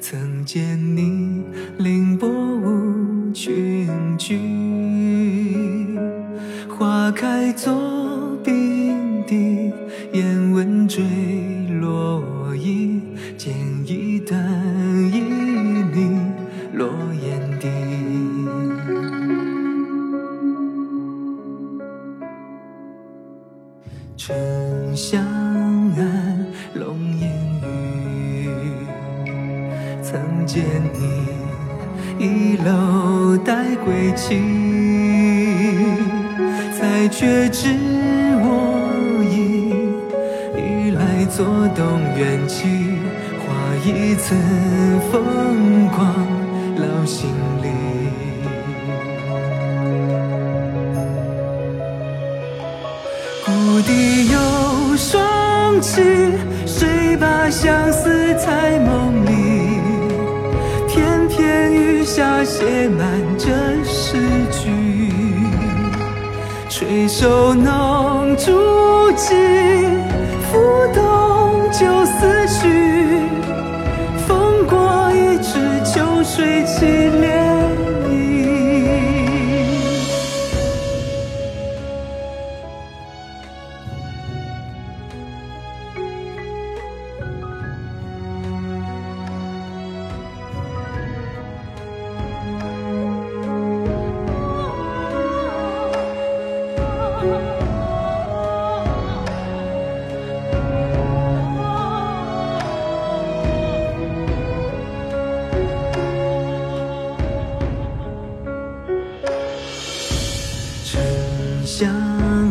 曾见你凌波舞裙菊，花开作并蒂，燕吻坠落衣，剪一淡一缕落眼底。春夏。曾见你一楼待归期，才觉知我已已来作动缘起，画一层风光烙心里。故地有双栖，谁把相思在梦里？下写满这诗句，垂手弄竹径，拂动旧思绪。风过一池秋水凄凉沉香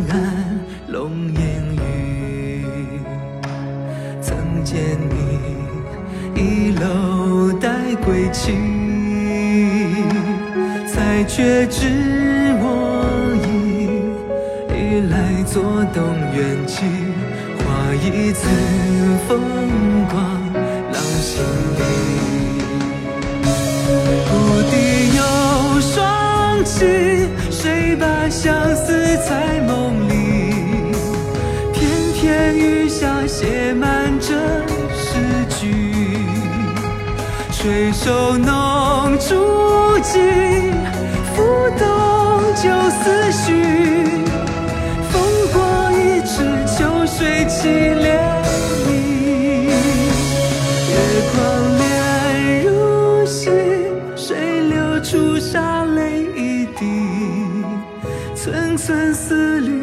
岸，龙烟雨，曾见你一楼待归期，才觉知来作动缘起，画一次风光烙心里。故地有双栖，谁把相思在梦里？片片雨下写满这诗句，垂手弄珠玑，生死离